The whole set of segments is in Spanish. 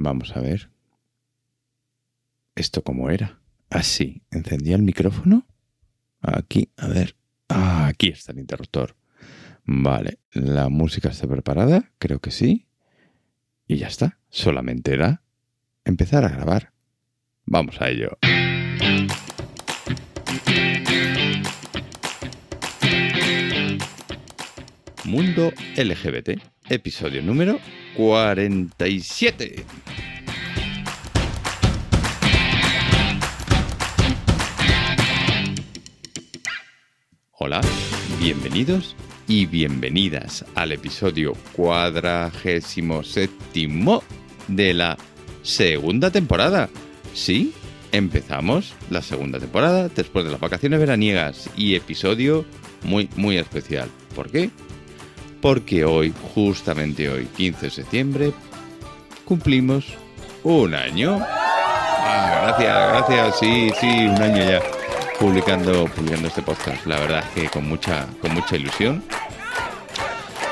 Vamos a ver. ¿Esto cómo era? Así, encendía el micrófono. Aquí, a ver. Ah, aquí está el interruptor. Vale, la música está preparada, creo que sí. Y ya está, solamente era empezar a grabar. Vamos a ello. Mundo LGBT, episodio número 47. Hola, bienvenidos y bienvenidas al episodio cuadragésimo séptimo de la segunda temporada. Sí, empezamos la segunda temporada después de las vacaciones veraniegas y episodio muy, muy especial. ¿Por qué? Porque hoy, justamente hoy, 15 de septiembre, cumplimos un año. Ah, gracias, gracias, sí, sí, un año ya publicando, publicando este podcast. La verdad es que con mucha, con mucha ilusión,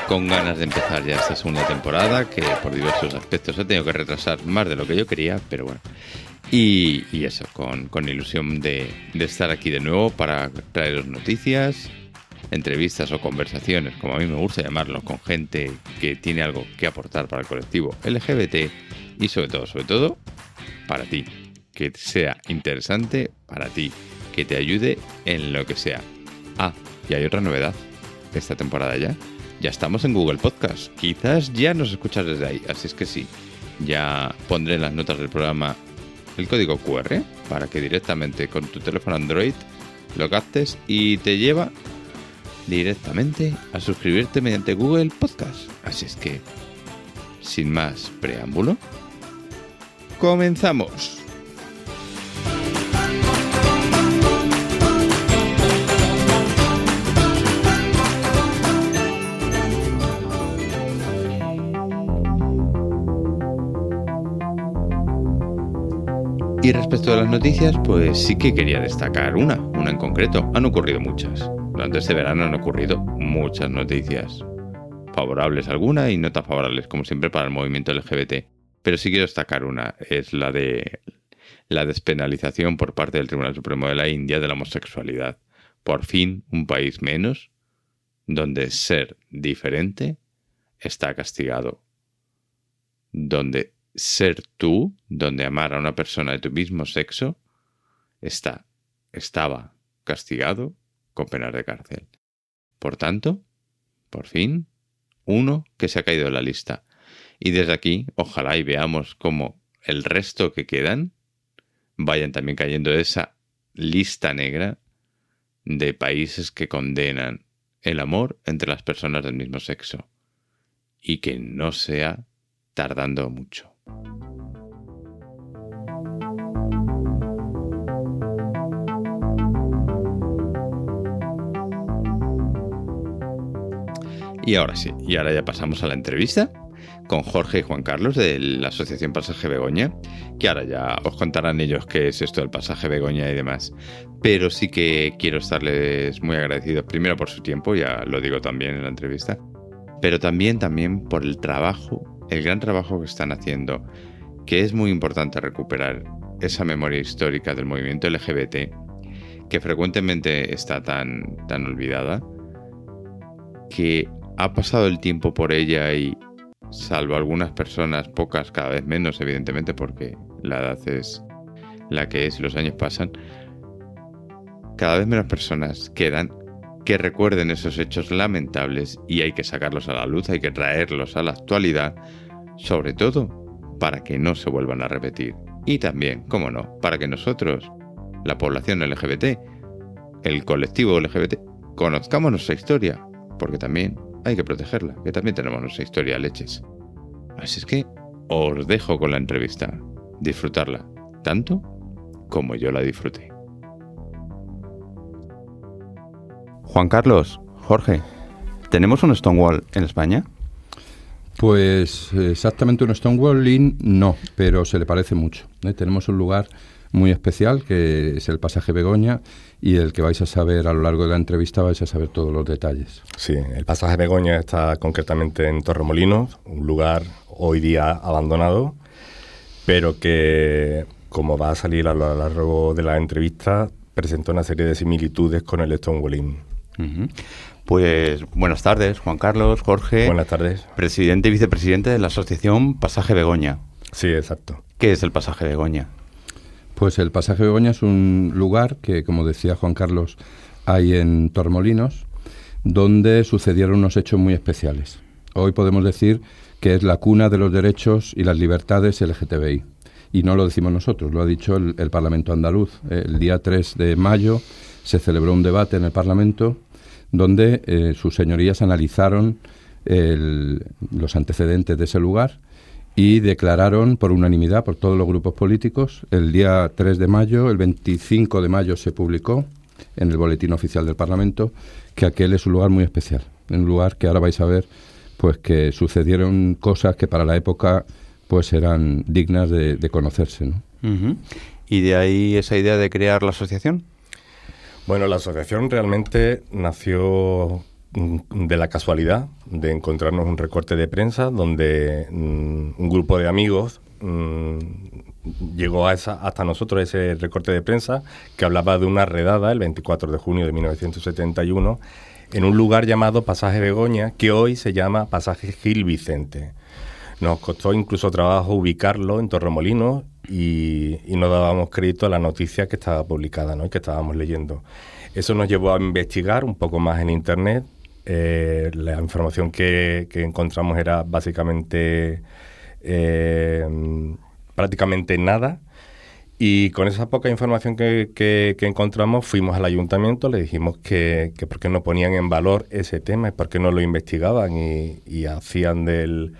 con ganas de empezar ya esta segunda temporada, que por diversos aspectos he tenido que retrasar más de lo que yo quería, pero bueno. Y, eso, con, con ilusión de, de, estar aquí de nuevo para traeros noticias, entrevistas o conversaciones, como a mí me gusta llamarlo, con gente que tiene algo que aportar para el colectivo LGBT y sobre todo, sobre todo, para ti. Que sea interesante para ti que te ayude en lo que sea. Ah, y hay otra novedad. Esta temporada ya. Ya estamos en Google Podcast. Quizás ya nos escuchas desde ahí. Así es que sí. Ya pondré en las notas del programa el código QR para que directamente con tu teléfono Android lo captes y te lleva directamente a suscribirte mediante Google Podcast. Así es que, sin más preámbulo, comenzamos. Y respecto a las noticias, pues sí que quería destacar una, una en concreto. Han ocurrido muchas. Durante este verano han ocurrido muchas noticias. Favorables alguna y no tan favorables, como siempre, para el movimiento LGBT. Pero sí quiero destacar una, es la de la despenalización por parte del Tribunal Supremo de la India de la homosexualidad. Por fin, un país menos donde ser diferente está castigado. Donde ser tú, donde amar a una persona de tu mismo sexo, está, estaba castigado con penas de cárcel. Por tanto, por fin, uno que se ha caído de la lista. Y desde aquí, ojalá y veamos cómo el resto que quedan vayan también cayendo de esa lista negra de países que condenan el amor entre las personas del mismo sexo. Y que no sea tardando mucho. Y ahora sí, y ahora ya pasamos a la entrevista con Jorge y Juan Carlos de la Asociación Pasaje Begoña, que ahora ya os contarán ellos qué es esto del pasaje Begoña y demás. Pero sí que quiero estarles muy agradecidos, primero por su tiempo, ya lo digo también en la entrevista, pero también, también por el trabajo, el gran trabajo que están haciendo, que es muy importante recuperar esa memoria histórica del movimiento LGBT, que frecuentemente está tan, tan olvidada, que ha pasado el tiempo por ella y, salvo algunas personas, pocas, cada vez menos, evidentemente, porque la edad es la que es y los años pasan, cada vez menos personas quedan que recuerden esos hechos lamentables y hay que sacarlos a la luz, hay que traerlos a la actualidad, sobre todo para que no se vuelvan a repetir. Y también, como no, para que nosotros, la población LGBT, el colectivo LGBT, conozcamos nuestra historia, porque también hay que protegerla, que también tenemos nuestra historia leches. Así es que os dejo con la entrevista. Disfrutarla, tanto como yo la disfruté. Juan Carlos, Jorge, ¿tenemos un Stonewall en España? Pues exactamente un Stonewall no, pero se le parece mucho. ¿eh? Tenemos un lugar muy especial que es el pasaje Begoña y el que vais a saber a lo largo de la entrevista vais a saber todos los detalles. Sí, el pasaje Begoña está concretamente en Torremolinos, un lugar hoy día abandonado pero que, como va a salir a lo largo de la entrevista, presenta una serie de similitudes con el Stonewalling. Pues buenas tardes, Juan Carlos, Jorge. Buenas tardes. Presidente y vicepresidente de la asociación Pasaje Begoña. Sí, exacto. ¿Qué es el Pasaje Begoña? Pues el Pasaje Begoña es un lugar que, como decía Juan Carlos, hay en Tormolinos, donde sucedieron unos hechos muy especiales. Hoy podemos decir que es la cuna de los derechos y las libertades LGTBI. Y no lo decimos nosotros, lo ha dicho el, Parlamento andaluz. El día 3 de mayo se celebró un debate en el Parlamento donde eh, sus señorías analizaron los antecedentes de ese lugar y declararon por unanimidad, por todos los grupos políticos, el día 3 de mayo, el 25 de mayo se publicó en el Boletín Oficial del Parlamento que aquel es un lugar muy especial, un lugar que ahora vais a ver pues que sucedieron cosas que para la época pues eran dignas de, conocerse. ¿no? ¿Y de ahí esa idea de crear la asociación? Bueno, la asociación realmente nació de la casualidad de encontrarnos un recorte de prensa donde mm, un grupo de amigos mm, llegó a esa, hasta nosotros ese recorte de prensa que hablaba de una redada el 24 de junio de 1971 en un lugar llamado Pasaje Begoña, que hoy se llama Pasaje Gil Vicente. Nos costó incluso trabajo ubicarlo en Torremolinos y, y no dábamos crédito a la noticia que estaba publicada ¿no? y que estábamos leyendo. Eso nos llevó a investigar un poco más en Internet. Eh, la información que, encontramos era básicamente eh, prácticamente nada y con esa poca información que, encontramos, fuimos al ayuntamiento, le dijimos que, por qué no ponían en valor ese tema y por qué no lo investigaban y, hacían del,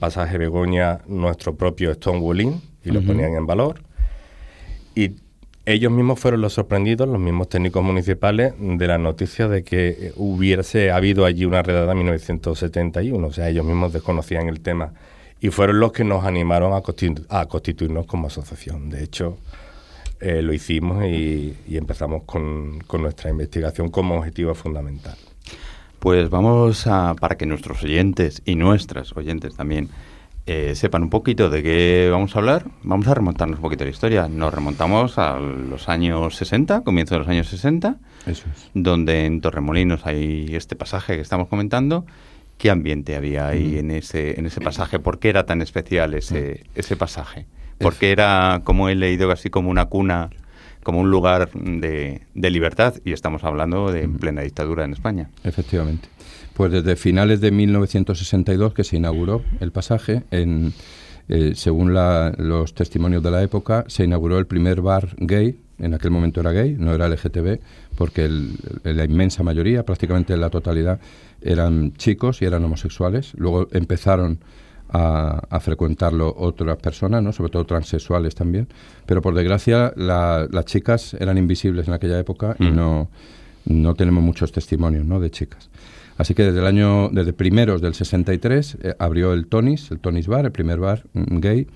pasaje Begoña nuestro propio Stonewalling y lo ponían en valor. Y ellos mismos fueron los sorprendidos, los mismos técnicos municipales, de la noticia de que hubiese habido allí una redada en 1971. O sea, ellos mismos desconocían el tema y fueron los que nos animaron a, constituirnos como asociación. De hecho, eh, lo hicimos y, empezamos con, nuestra investigación como objetivo fundamental. Pues vamos a, para que nuestros oyentes y nuestras oyentes también eh, sepan un poquito de qué vamos a hablar, vamos a remontarnos un poquito a la historia. Nos remontamos a los años 60, comienzo de los años 60, donde en Torremolinos hay este pasaje que estamos comentando ¿Qué ambiente había ahí en ese, en ese pasaje? ¿Por qué era tan especial ese, ese pasaje? Porque era, como he leído, así como una cuna, como un lugar de, de libertad, y estamos hablando de en plena dictadura en España. Efectivamente. Pues desde finales de 1962 que se inauguró el pasaje, en, eh, según los testimonios de la época, se inauguró el primer bar gay, en aquel momento era gay, no era LGTB, porque la inmensa mayoría, prácticamente la totalidad, eran chicos y eran homosexuales. Luego empezaron a, frecuentarlo otras personas, ¿no? sobre todo transexuales también. Pero por desgracia las chicas eran invisibles en aquella época y mm. no, no tenemos muchos testimonios ¿no? de chicas. Así que desde el año, desde primeros del 63, eh, abrió el Tonis, el Tonis Bar, el primer bar mm, gay,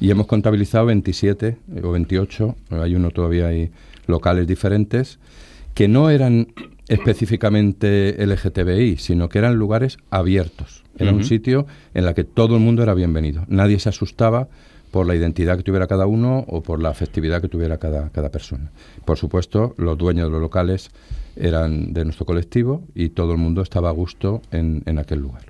y hemos contabilizado 27 o 28, hay uno todavía hay locales diferentes, que no eran específicamente LGTBI, sino que eran lugares abiertos. Era un sitio en el que todo el mundo era bienvenido. Nadie se asustaba por la identidad que tuviera cada uno o por la afectividad que tuviera cada, cada persona. Por supuesto, los dueños de los locales eran de nuestro colectivo y todo el mundo estaba a gusto en, en aquel lugar.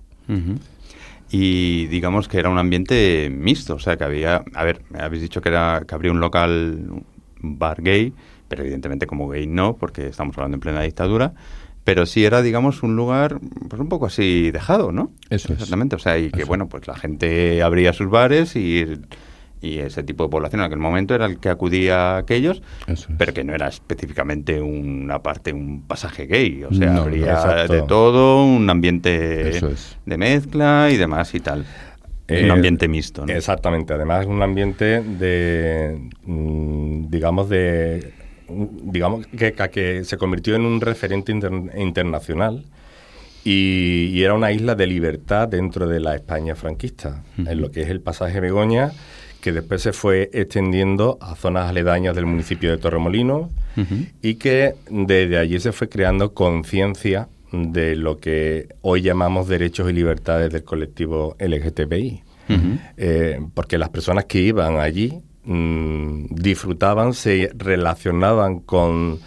Y digamos que era un ambiente mixto, o sea, que había, a ver, me habéis dicho que, era, que habría un local, bar gay, pero evidentemente como gay no, porque estamos hablando en plena dictadura. Pero sí era, digamos, un lugar pues un poco así dejado, ¿no? Eso Exactamente, o sea, y que, bueno, pues la gente abría sus bares y, y, ese tipo de población en aquel momento era el que acudía a aquellos, pero que no era específicamente una parte, un pasaje gay, o sea, habría de todo, un ambiente de mezcla y demás y tal. un eh, ambiente mixto, ¿no? Exactamente, además un ambiente de, mm, digamos, de digamos que, que, se convirtió en un referente internacional y, era una isla de libertad dentro de la España franquista, en lo que es el pasaje Begoña, que después se fue extendiendo a zonas aledañas del municipio de Torremolinos y que desde allí se fue creando conciencia de lo que hoy llamamos derechos y libertades del colectivo LGTBI. Eh, porque las personas que iban allí mm, disfrutaban, se relacionaban con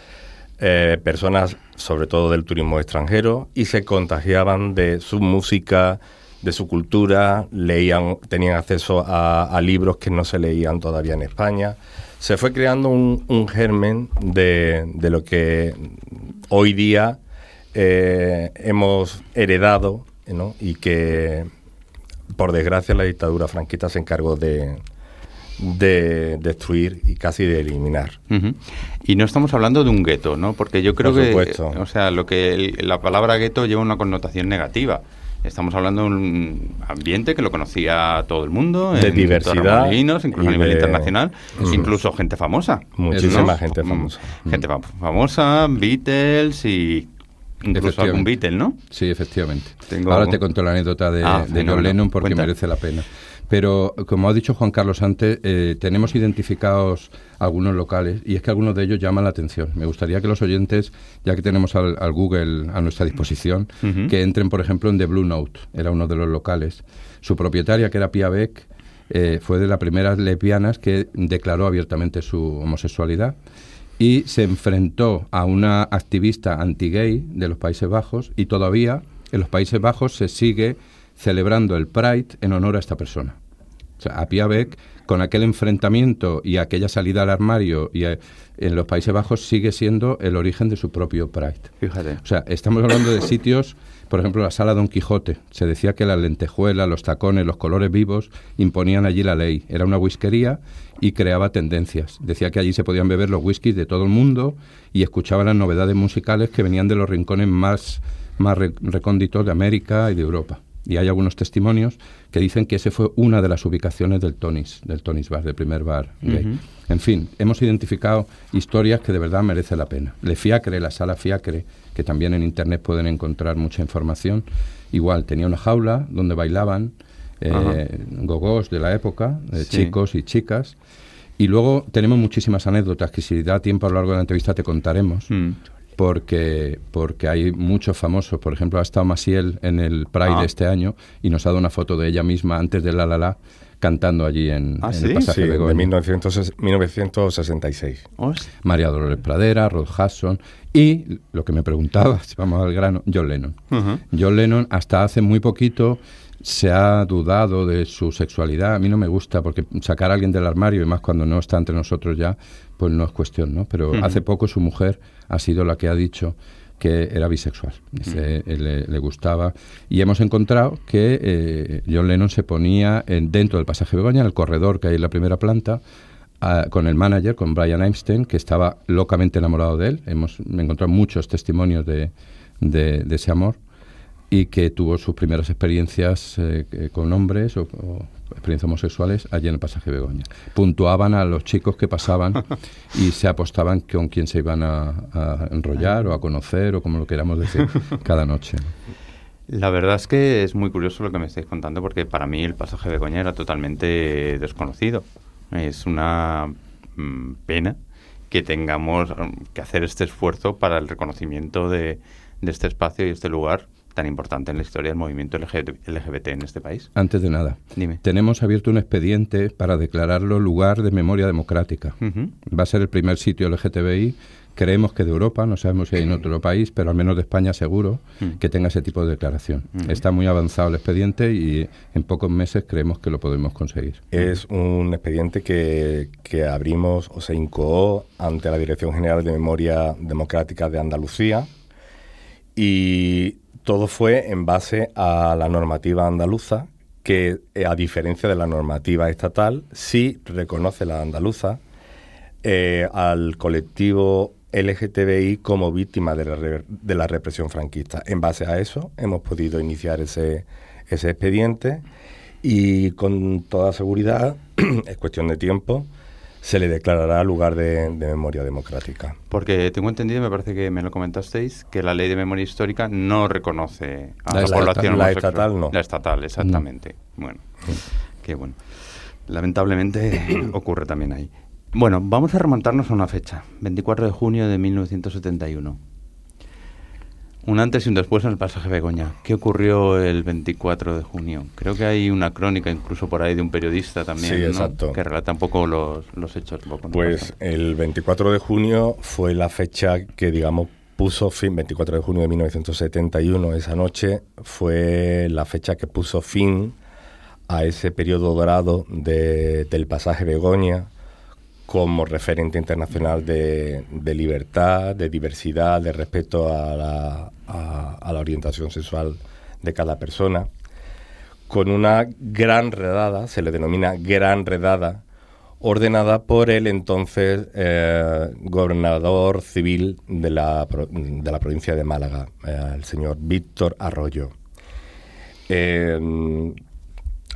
eh, personas, sobre todo del turismo extranjero, y se contagiaban de su música, de su cultura, leían, tenían acceso a, libros que no se leían todavía en España. Se fue creando un, germen de, lo que hoy día eh, hemos heredado y que, por desgracia, la dictadura franquista se encargó de, de destruir y casi de eliminar. Y no estamos hablando de un gueto, ¿no? Porque yo creo que, o sea, lo que la palabra gueto lleva una connotación negativa. Estamos hablando de un ambiente que lo conocía todo el mundo, de diversidad, incluso a nivel internacional, incluso gente famosa. Muchísima gente mm, famosa. Gente famosa, Beatles y incluso algún Beatle, ¿no? Sí, efectivamente. Ahora te cuento la anécdota de, ah, John Lennon porque merece la pena. Pero, como ha dicho Juan Carlos antes, eh, tenemos identificados algunos locales y es que algunos de ellos llaman la atención. Me gustaría que los oyentes, ya que tenemos al, Google a nuestra disposición, que entren, por ejemplo, en The Blue Note, era uno de los locales. Su propietaria, que era Pia Beck, eh, fue de las primeras lesbianas que declaró abiertamente su homosexualidad y se enfrentó a una activista anti-gay de los Países Bajos y todavía en los Países Bajos se sigue celebrando el Pride en honor a esta persona. O sea, a Pia Beck, con aquel enfrentamiento y aquella salida al armario y eh, en los Países Bajos sigue siendo el origen de su propio Pride. Fíjate. O sea, estamos hablando de sitios, por ejemplo, la sala Don Quijote. Se decía que las lentejuelas, los tacones, los colores vivos imponían allí la ley. Era una whiskería y creaba tendencias. Decía que allí se podían beber los whiskies de todo el mundo y escuchaba las novedades musicales que venían de los rincones más, más recónditos de América y de Europa y hay algunos testimonios que dicen que ese fue una de las ubicaciones del Tonis, del Tonis Bar, del primer bar gay. En fin, hemos identificado historias que de verdad merece la pena. Le Fiacre, la sala Fiacre, que también en internet pueden encontrar mucha información, igual tenía una jaula donde bailaban eh, gogos de la época, eh, chicos y chicas. Y luego tenemos muchísimas anécdotas que si da tiempo a lo largo de la entrevista te contaremos. Mm porque, porque hay muchos famosos. Por ejemplo, ha estado Masiel en el Pride ah. este año y nos ha dado una foto de ella misma antes de La La La cantando allí en, ¿Ah, el pasaje sí, de 1966. María Dolores Pradera, Rod Hudson y, lo que me preguntaba, si vamos al grano, John Lennon. John Lennon hasta hace muy poquito se ha dudado de su sexualidad. A mí no me gusta porque sacar a alguien del armario, y más cuando no está entre nosotros ya, pues no es cuestión, ¿no? Pero hace poco su mujer ha sido la que ha dicho que era bisexual, le, gustaba. Y hemos encontrado que eh, John Lennon se ponía en, dentro del pasaje Begoña, en el corredor que hay en la primera planta, con el manager, con Brian Einstein, que estaba locamente enamorado de él. Hemos encontrado muchos testimonios de, de ese amor y que tuvo sus primeras experiencias eh, con hombres o, experiencias homosexuales allí en el pasaje Begoña. Puntuaban a los chicos que pasaban y se apostaban con quién se iban a, enrollar o a conocer o como lo queramos decir cada noche. La verdad es que es muy curioso lo que me estáis contando porque para mí el pasaje Begoña era totalmente desconocido. Es una mm, pena que tengamos que hacer este esfuerzo para el reconocimiento de, de este espacio y este lugar tan importante en la historia del movimiento LGBT en este país? Antes de nada, tenemos abierto un expediente para declararlo lugar de memoria democrática. Va a ser el primer sitio LGTBI, creemos que de Europa, no sabemos si hay en otro país, pero al menos de España seguro, que tenga ese tipo de declaración. Está muy avanzado el expediente y en pocos meses creemos que lo podemos conseguir. Es un expediente que, que abrimos o se incoó ante la Dirección General de Memoria Democrática de Andalucía y todo fue en base a la normativa andaluza, que eh, a diferencia de la normativa estatal, sí reconoce la andaluza eh, al colectivo LGTBI como víctima de la, de la, represión franquista. En base a eso hemos podido iniciar ese, ese expediente y con toda seguridad, es cuestión de tiempo, se le declarará lugar de, memoria democrática. Porque tengo entendido, me parece que me lo comentasteis, que la ley de memoria histórica no reconoce a la, población La estatal no. La estatal, exactamente. Bueno, qué bueno. Lamentablemente ocurre también ahí. Bueno, vamos a remontarnos a una fecha, 24 de junio de 1971. Un antes y un después en el pasaje Begoña. ¿Qué ocurrió el 24 de junio? Creo que hay una crónica incluso por ahí de un periodista también, Sí, ¿no? exacto. que relata un poco los, los hechos. Pues el 24 de junio fue la fecha que, digamos, puso fin, 24 de junio de 1971, esa noche, fue la fecha que puso fin a ese periodo dorado de- del pasaje Begoña como referente internacional de, libertad, de diversidad, de respeto a la, orientación sexual de cada persona, con una gran redada, se le denomina gran redada, ordenada por el entonces eh, gobernador civil de la, de la provincia de Málaga, eh, el señor Víctor Arroyo. Eh,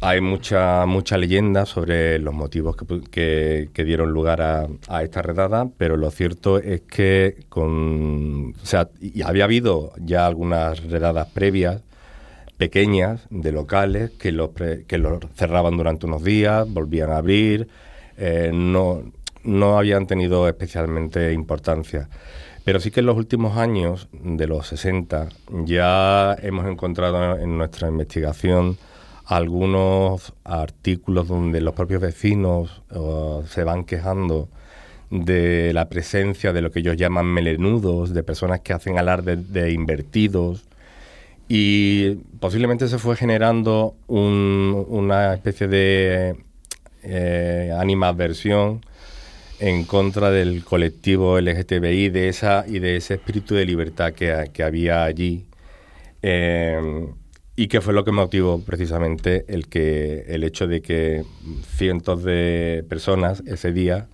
hay mucha, mucha leyenda sobre los motivos que, que- que dieron lugar a, a esta redada, pero lo cierto es que con, o sea, y había habido ya algunas redadas previas, pequeñas, de locales, que los, pre- que los cerraban durante unos días, volvían a abrir, eh, no, no habían tenido especialmente importancia. Pero sí que en los últimos años, de los 60, ya hemos encontrado en nuestra investigación algunos artículos donde los propios vecinos se van quejando de la presencia de lo que ellos llaman melenudos, de personas que hacen alarde de invertidos, y posiblemente se fue generando un- una especie de eh, animadversión en contra del colectivo LGTBI de esa, y de ese espíritu de libertad que, que había allí. Eh, y que fue lo que motivó precisamente el, que, el hecho de que cientos de personas ese día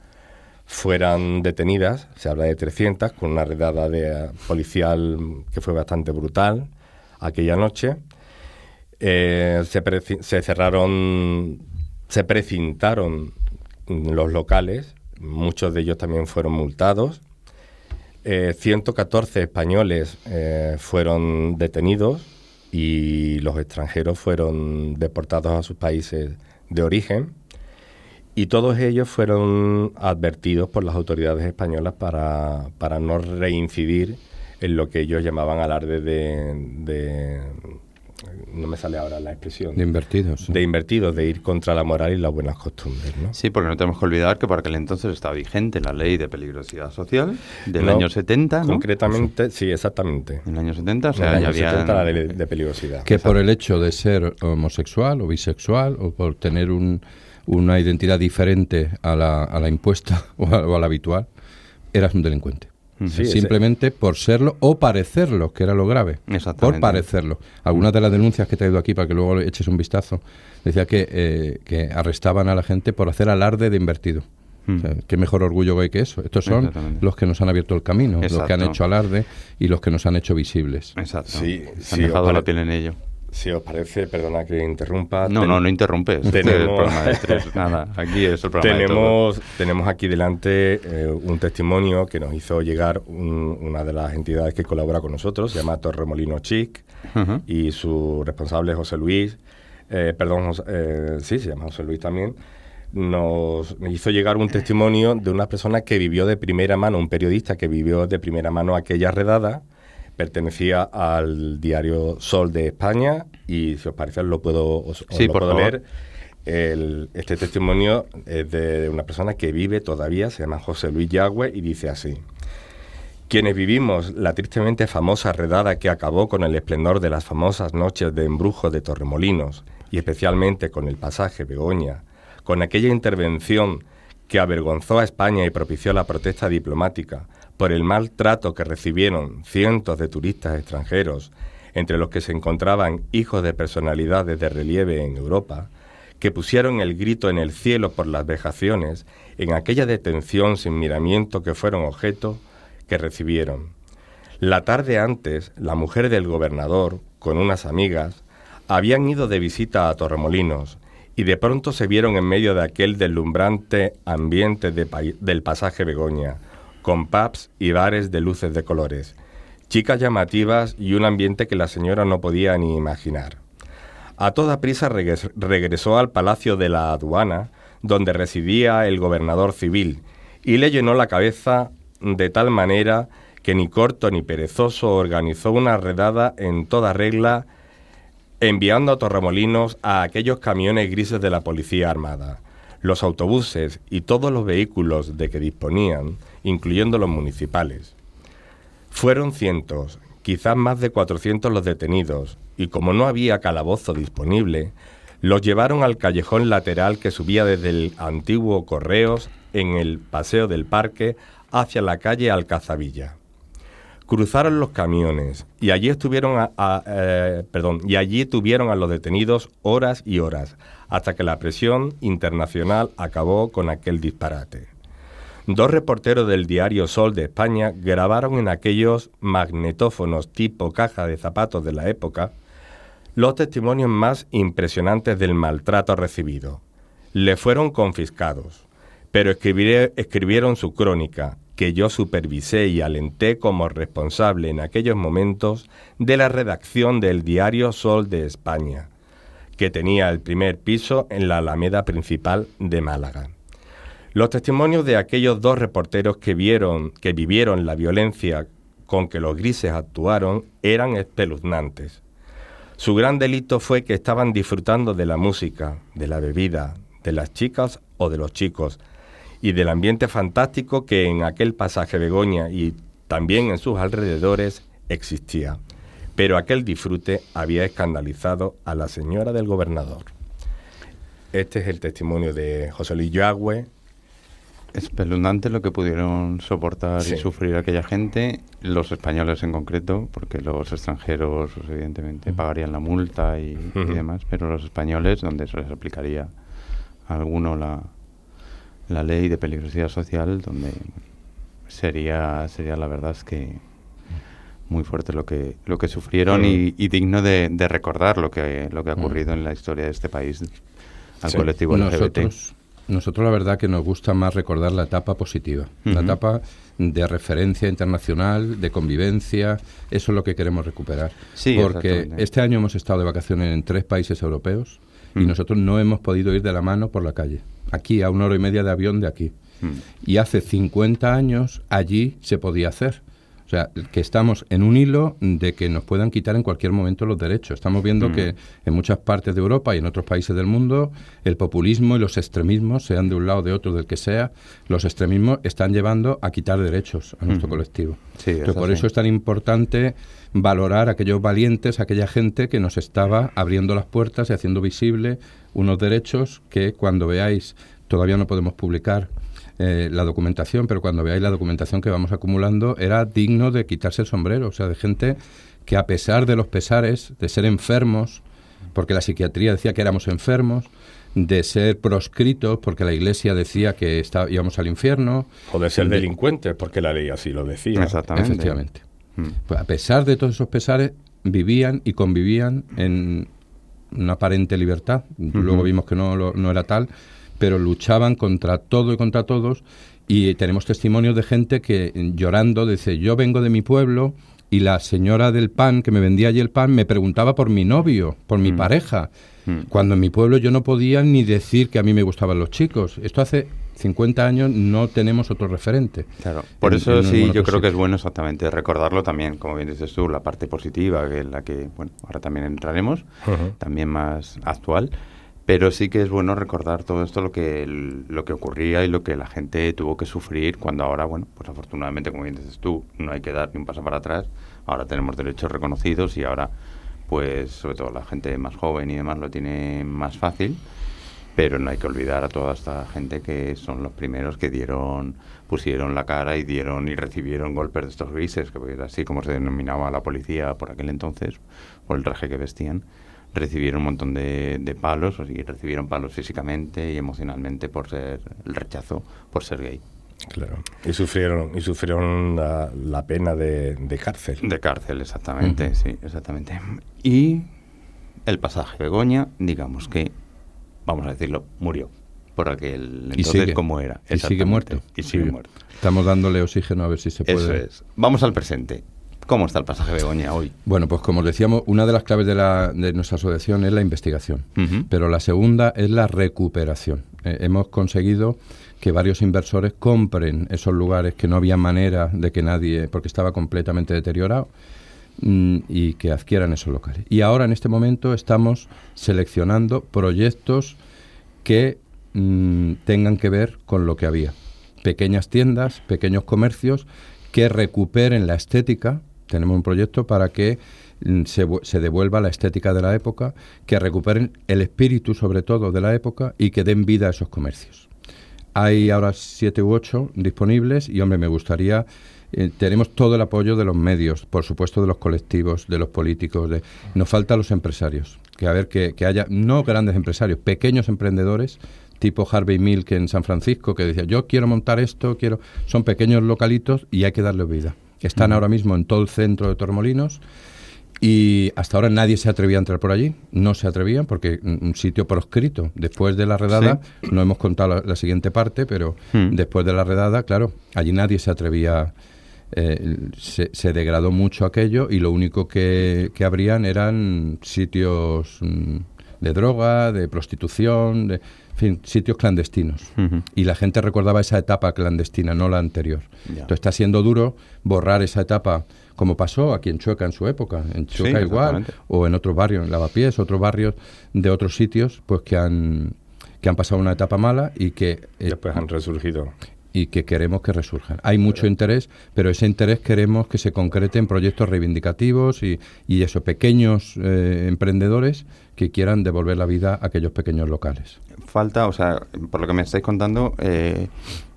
fueran detenidas, se habla de 300, con una redada eh, policial que fue bastante brutal aquella noche. Eh, se, se cerraron, se precintaron los locales, muchos de ellos también fueron multados. Eh, 114 españoles eh, fueron detenidos y los extranjeros fueron deportados a sus países de origen. Y todos ellos fueron advertidos por las autoridades españolas para, para no reincidir en lo que ellos llamaban alarde de, de- no me sale ahora la expresión, De invertidos. sí. de invertidos, de ir contra la moral y las buenas costumbres. ¿no? Sí, porque no tenemos que olvidar que por aquel entonces estaba vigente la ley de peligrosidad social del No, año 70, ¿no? Concretamente, sí, exactamente. En el año 70, o En sea, ya había... 70 la ley de peligrosidad. que por el hecho de ser homosexual o bisexual o por tener un- una identidad diferente a la, a la impuesta o a, o a la habitual, eras un delincuente. Sí, ese- Simplemente por serlo o parecerlo, que era lo grave. Exactamente. Por parecerlo. Algunas de las denuncias que he traído aquí para que luego le eches un vistazo, decía que, eh, que arrestaban a la gente por hacer alarde de invertido. Mm. O sea, qué mejor orgullo hay que eso. Estos son los que nos han abierto el camino, los que han hecho alarde y los que nos han hecho visibles. Exacto. Sí, Se sí, han dejado la pare- piel en ello. Si os parece, perdona que interrumpa. No, no, no interrumpes. Este es el tenemos- programa de tres. Nada, aquí es el programa de todos. Tenemos, tenemos aquí delante eh, un testimonio que nos hizo llegar un- una de las entidades que colabora con nosotros, se llama Torremolino Chic, y su responsable José Luis, eh, perdón, José- eh, sí, se llama José Luis también, nos hizo llegar un testimonio de una persona que vivió de primera mano, un periodista que vivió de primera mano aquella redada, pertenecía al diario Sol de España y si os parece lo puedo, os, os Sí, lo por puedo favor. leer. El- este testimonio es de una persona que vive todavía, se llama José Luis Yagüe y dice así. Quienes vivimos la tristemente famosa redada que acabó con el esplendor de las famosas noches de embrujo de Torremolinos, y especialmente con el pasaje Begoña, con aquella intervención que avergonzó a España y propició la protesta diplomática por el mal trato que recibieron cientos de turistas extranjeros, entre los que se encontraban hijos de personalidades de relieve en Europa, que pusieron el grito en el cielo por las vejaciones en aquella detención sin miramiento que fueron objeto que recibieron. La tarde antes, la mujer del gobernador, con unas amigas, habían ido de visita a Torremolinos y de pronto se vieron en medio de aquel deslumbrante ambiente del pasaje Begoña, con pubs y bares de luces de colores, chicas llamativas y un ambiente que la señora no podía ni imaginar. A toda prisa regres- regresó al palacio de la aduana, donde residía el gobernador civil, y le llenó la cabeza de tal manera que ni corto ni perezoso organizó una redada en toda regla, enviando a Torremolinos a aquellos camiones grises de la Policía Armada, los autobuses y todos los vehículos de que disponían, incluyendo los municipales. Fueron cientos, quizás más de 400 los detenidos, y como no había calabozo disponible, los llevaron al callejón lateral que subía desde el antiguo Correos en el Paseo del Parque hacia la calle Alcazavilla. Cruzaron los camiones y allí estuvieron a, eh, perdón, y allí tuvieron a los detenidos horas y horas, hasta que la presión internacional acabó con aquel disparate. Dos reporteros del diario Sol de España grabaron en aquellos magnetófonos tipo caja de zapatos de la época los testimonios más impresionantes del maltrato recibido. Le fueron confiscados, pero escribieron su crónica, que yo supervisé y alenté como responsable en aquellos momentos de la redacción del diario Sol de España, que tenía el primer piso en la Alameda principal de Málaga. Los testimonios de aquellos dos reporteros que vieron que vivieron la violencia con que los grises actuaron eran espeluznantes. Su gran delito fue que estaban disfrutando de la música, de la bebida, de las chicas o de los chicos, y del ambiente fantástico que en aquel pasaje Begoña y también en sus alrededores existía. Pero aquel disfrute había escandalizado a la señora del gobernador. Este es el testimonio de José Luis Yagüe, espeluznante lo que pudieron soportar y sufrir aquella gente, los españoles en concreto, porque los extranjeros evidentemente pagarían la multa y, demás, pero los españoles, donde se les aplicaría a alguno la, la ley de peligrosidad social, donde sería, sería la verdad es que muy fuerte lo que lo que sufrieron y, digno de, recordar lo que lo que ha ocurrido en la historia de este país al colectivo LGBT. Nosotros la verdad que nos gusta más recordar la etapa positiva, la etapa de referencia internacional, de convivencia, eso es lo que queremos recuperar. Porque este año hemos estado de vacaciones en tres países europeos y nosotros no hemos podido ir de la mano por la calle, aquí a una hora y media de avión de aquí. Y hace 50 años allí se podía hacer. O sea, que estamos en un hilo de que nos puedan quitar en cualquier momento los derechos. Estamos viendo que mm. en muchas partes de Europa y en otros países del mundo el populismo y los extremismos, sean de un lado o de otro, del que sea, los extremismos están llevando a quitar derechos a nuestro colectivo. por eso es tan importante valorar a aquellos valientes, a aquella gente que nos estaba abriendo las puertas y haciendo visible unos derechos que cuando veáis todavía no podemos publicar eh, la documentación, pero cuando veáis la documentación que vamos acumulando, era digno de quitarse el sombrero, o sea, de gente que a pesar de los pesares, de ser enfermos, porque la psiquiatría decía que éramos enfermos, de ser proscritos, porque la iglesia decía que está, íbamos al infierno. O de ser delincuentes, porque la ley así lo decía. Exactamente. Efectivamente. Hmm. Pues a pesar de todos esos pesares, vivían y convivían en una aparente libertad. Luego vimos que no, no era tal, pero luchaban contra todo y contra todos. Y tenemos testimonios de gente que llorando dice, yo vengo de mi pueblo y la señora del pan que me vendía allí el pan me preguntaba por mi novio, por mi mm. pareja, mm. cuando en mi pueblo yo no podía ni decir que a mí me gustaban los chicos. Esto hace 50 años no tenemos otro referente. Claro, por eso sí, yo creo que es bueno exactamente recordarlo también, como bien dices tú, la parte positiva, que es la que, bueno, ahora también entraremos, también más actual. Pero sí que es bueno recordar todo esto, lo que, lo que ocurría y lo que la gente tuvo que sufrir cuando ahora, bueno, pues afortunadamente, como bien dices tú, no hay que dar ni un paso para atrás. Ahora tenemos derechos reconocidos y ahora, pues, sobre todo la gente más joven y demás lo tiene más fácil. Pero no hay que olvidar a toda esta gente que son los primeros que dieron, pusieron la cara y dieron y recibieron golpes de estos grises, que era así como se denominaba la policía por aquel entonces, por el traje que vestían recibieron un montón de, palos, o sea, recibieron palos físicamente y emocionalmente por ser el rechazo, por ser gay. Claro. Y sufrieron, y sufrieron la, pena de, cárcel. De cárcel, exactamente, sí, exactamente. Y el pasaje Begoña, digamos que, vamos a decirlo, murió. Por aquel entonces, como era. Y sigue muerto. Y sigue muerto. Estamos dándole oxígeno a ver si se puede. Eso es. Vamos al presente. ¿Cómo está el pasaje Begoña hoy? Bueno, pues como decíamos, una de las claves de, la, de nuestra asociación es la investigación, pero la segunda es la recuperación. Eh, hemos conseguido que varios inversores compren esos lugares que no había manera de que nadie, porque estaba completamente deteriorado, mm, y que adquieran esos locales. Y ahora en este momento estamos seleccionando proyectos que mm, tengan que ver con lo que había. Pequeñas tiendas, pequeños comercios que recuperen la estética. Tenemos un proyecto para que mm, se, se, devuelva la estética de la época, que recuperen el espíritu sobre todo de la época y que den vida a esos comercios. Hay ahora siete u ocho disponibles y, hombre, me gustaría... Eh, tenemos todo el apoyo de los medios, por supuesto de los colectivos, de los políticos. De, nos falta los empresarios. Que a ver, que, que haya, no grandes empresarios, pequeños emprendedores tipo Harvey Milk en San Francisco, que decía, yo quiero montar esto, quiero... Son pequeños localitos y hay que darle vida. Están ahora mismo en todo el centro de Tormolinos y hasta ahora nadie se atrevía a entrar por allí, no se atrevían porque un sitio proscrito. Después de la redada, sí. no hemos contado la, la siguiente parte, pero hmm. después de la redada, claro, allí nadie se atrevía, eh, se, se, degradó mucho aquello y lo único que, que habrían eran sitios mm, de droga, de prostitución, de, en fin, sitios clandestinos. Uh -huh. Y la gente recordaba esa etapa clandestina, no la anterior. Yeah. Entonces está siendo duro borrar esa etapa, como pasó aquí en Chueca en su época, en Chueca sí, igual, o en otros barrios, en Lavapiés, otros barrios de otros sitios, pues que han que han pasado una etapa mala y que eh, después han resurgido y que queremos que resurjan. Hay mucho interés, pero ese interés queremos que se concrete en proyectos reivindicativos y, y esos pequeños eh, emprendedores que quieran devolver la vida a aquellos pequeños locales. Falta, o sea, por lo que me estáis contando, eh,